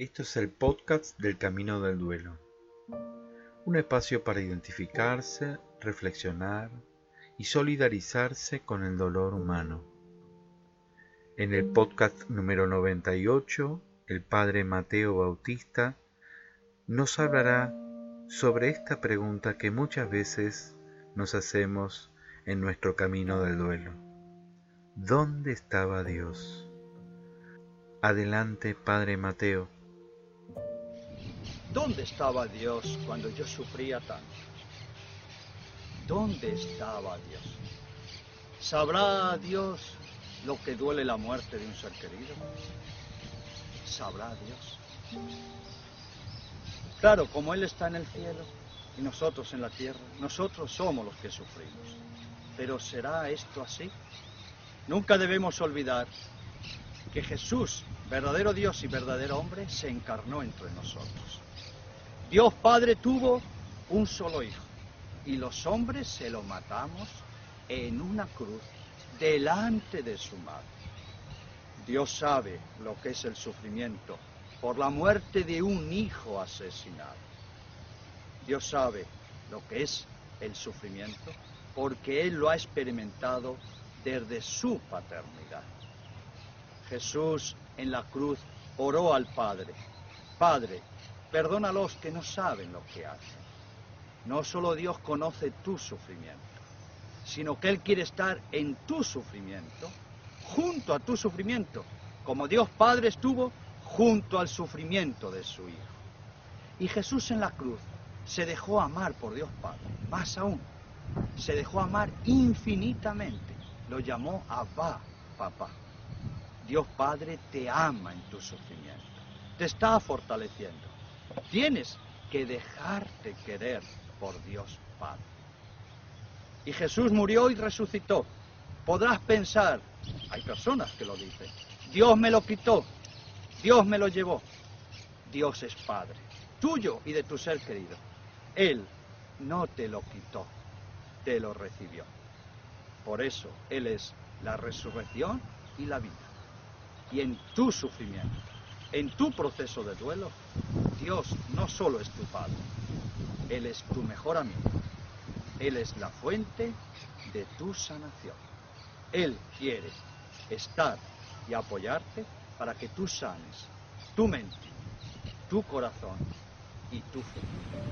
Esto es el podcast del Camino del Duelo. Un espacio para identificarse, reflexionar y solidarizarse con el dolor humano. En el podcast número 98, el padre Mateo Bautista nos hablará sobre esta pregunta que muchas veces nos hacemos en nuestro camino del duelo. ¿Dónde estaba Dios? Adelante, Padre Mateo. ¿Dónde estaba Dios cuando yo sufría tanto? ¿Dónde estaba Dios? ¿Sabrá Dios lo que duele la muerte de un ser querido? ¿Sabrá Dios? Claro, como Él está en el cielo y nosotros en la tierra, nosotros somos los que sufrimos. Pero ¿será esto así? Nunca debemos olvidar que Jesús, verdadero Dios y verdadero hombre, se encarnó entre nosotros. Dios Padre tuvo un solo hijo y los hombres se lo matamos en una cruz delante de su madre. Dios sabe lo que es el sufrimiento por la muerte de un hijo asesinado. Dios sabe lo que es el sufrimiento porque Él lo ha experimentado desde su paternidad. Jesús en la cruz oró al Padre, Padre, Perdónalos que no saben lo que hacen. No solo Dios conoce tu sufrimiento, sino que Él quiere estar en tu sufrimiento, junto a tu sufrimiento, como Dios Padre estuvo junto al sufrimiento de su Hijo. Y Jesús en la cruz se dejó amar por Dios Padre, más aún, se dejó amar infinitamente, lo llamó Abba, papá. Dios Padre te ama en tu sufrimiento, te está fortaleciendo Tienes que dejarte querer por Dios Padre. Y Jesús murió y resucitó. Podrás pensar, hay personas que lo dicen, Dios me lo quitó, Dios me lo llevó. Dios es Padre, tuyo y de tu ser querido. Él no te lo quitó, te lo recibió. Por eso Él es la resurrección y la vida. Y en tu sufrimiento, en tu proceso de duelo, Dios no solo es tu Padre, Él es tu mejor amigo, Él es la fuente de tu sanación. Él quiere estar y apoyarte para que tú sanes tu mente, tu corazón y tu fe.